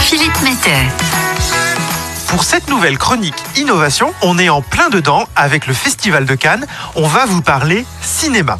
Philippe Metter. Pour cette nouvelle chronique Innovation, on est en plein dedans avec le Festival de Cannes. On va vous parler cinéma.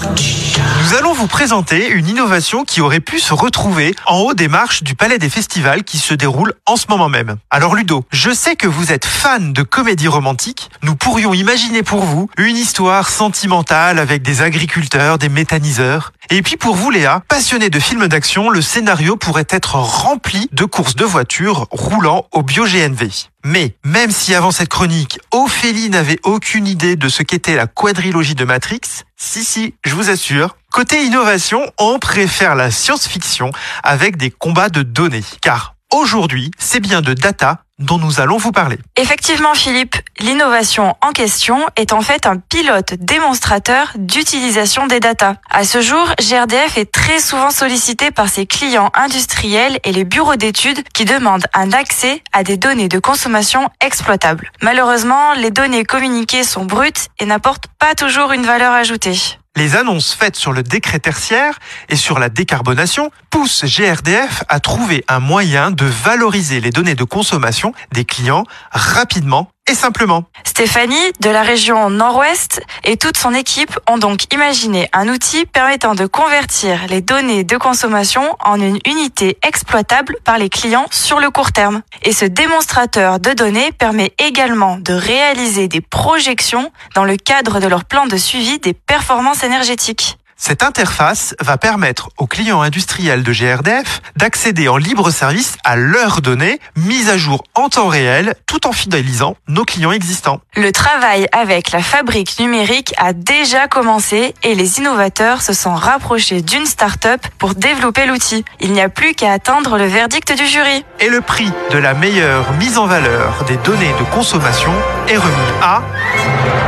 Nous allons vous présenter une innovation qui aurait pu se retrouver en haut des marches du Palais des Festivals qui se déroule en ce moment même. Alors Ludo, je sais que vous êtes fan de comédie romantique. Nous pourrions imaginer pour vous une histoire sentimentale avec des agriculteurs, des méthaniseurs. Et puis pour vous Léa, passionné de films d'action, le scénario pourrait être rempli de courses de voitures roulant au bio-GNV. Mais même si avant cette chronique, Ophélie n'avait aucune idée de ce qu'était la quadrilogie de Matrix, si si, je vous assure, côté innovation, on préfère la science-fiction avec des combats de données. Car aujourd'hui, c'est bien de data dont nous allons vous parler. Effectivement, Philippe, l'innovation en question est en fait un pilote démonstrateur d'utilisation des datas. À ce jour, GRDF est très souvent sollicité par ses clients industriels et les bureaux d'études qui demandent un accès à des données de consommation exploitables. Malheureusement, les données communiquées sont brutes et n'apportent pas toujours une valeur ajoutée. Les annonces faites sur le décret tertiaire et sur la décarbonation poussent GRDF à trouver un moyen de valoriser les données de consommation des clients rapidement et simplement. Stéphanie, de la région Nord-Ouest, et toute son équipe ont donc imaginé un outil permettant de convertir les données de consommation en une unité exploitable par les clients sur le court terme. Et ce démonstrateur de données permet également de réaliser des projections dans le cadre de leur plan de suivi des performances énergétiques. Cette interface va permettre aux clients industriels de GRDF d'accéder en libre service à leurs données mises à jour en temps réel tout en fidélisant nos clients existants. Le travail avec la fabrique numérique a déjà commencé et les innovateurs se sont rapprochés d'une start-up pour développer l'outil. Il n'y a plus qu'à attendre le verdict du jury. Et le prix de la meilleure mise en valeur des données de consommation est remis à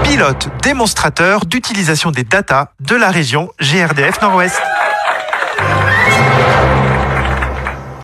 pilote démonstrateur d'utilisation des data de la région GRDF Nord-Ouest.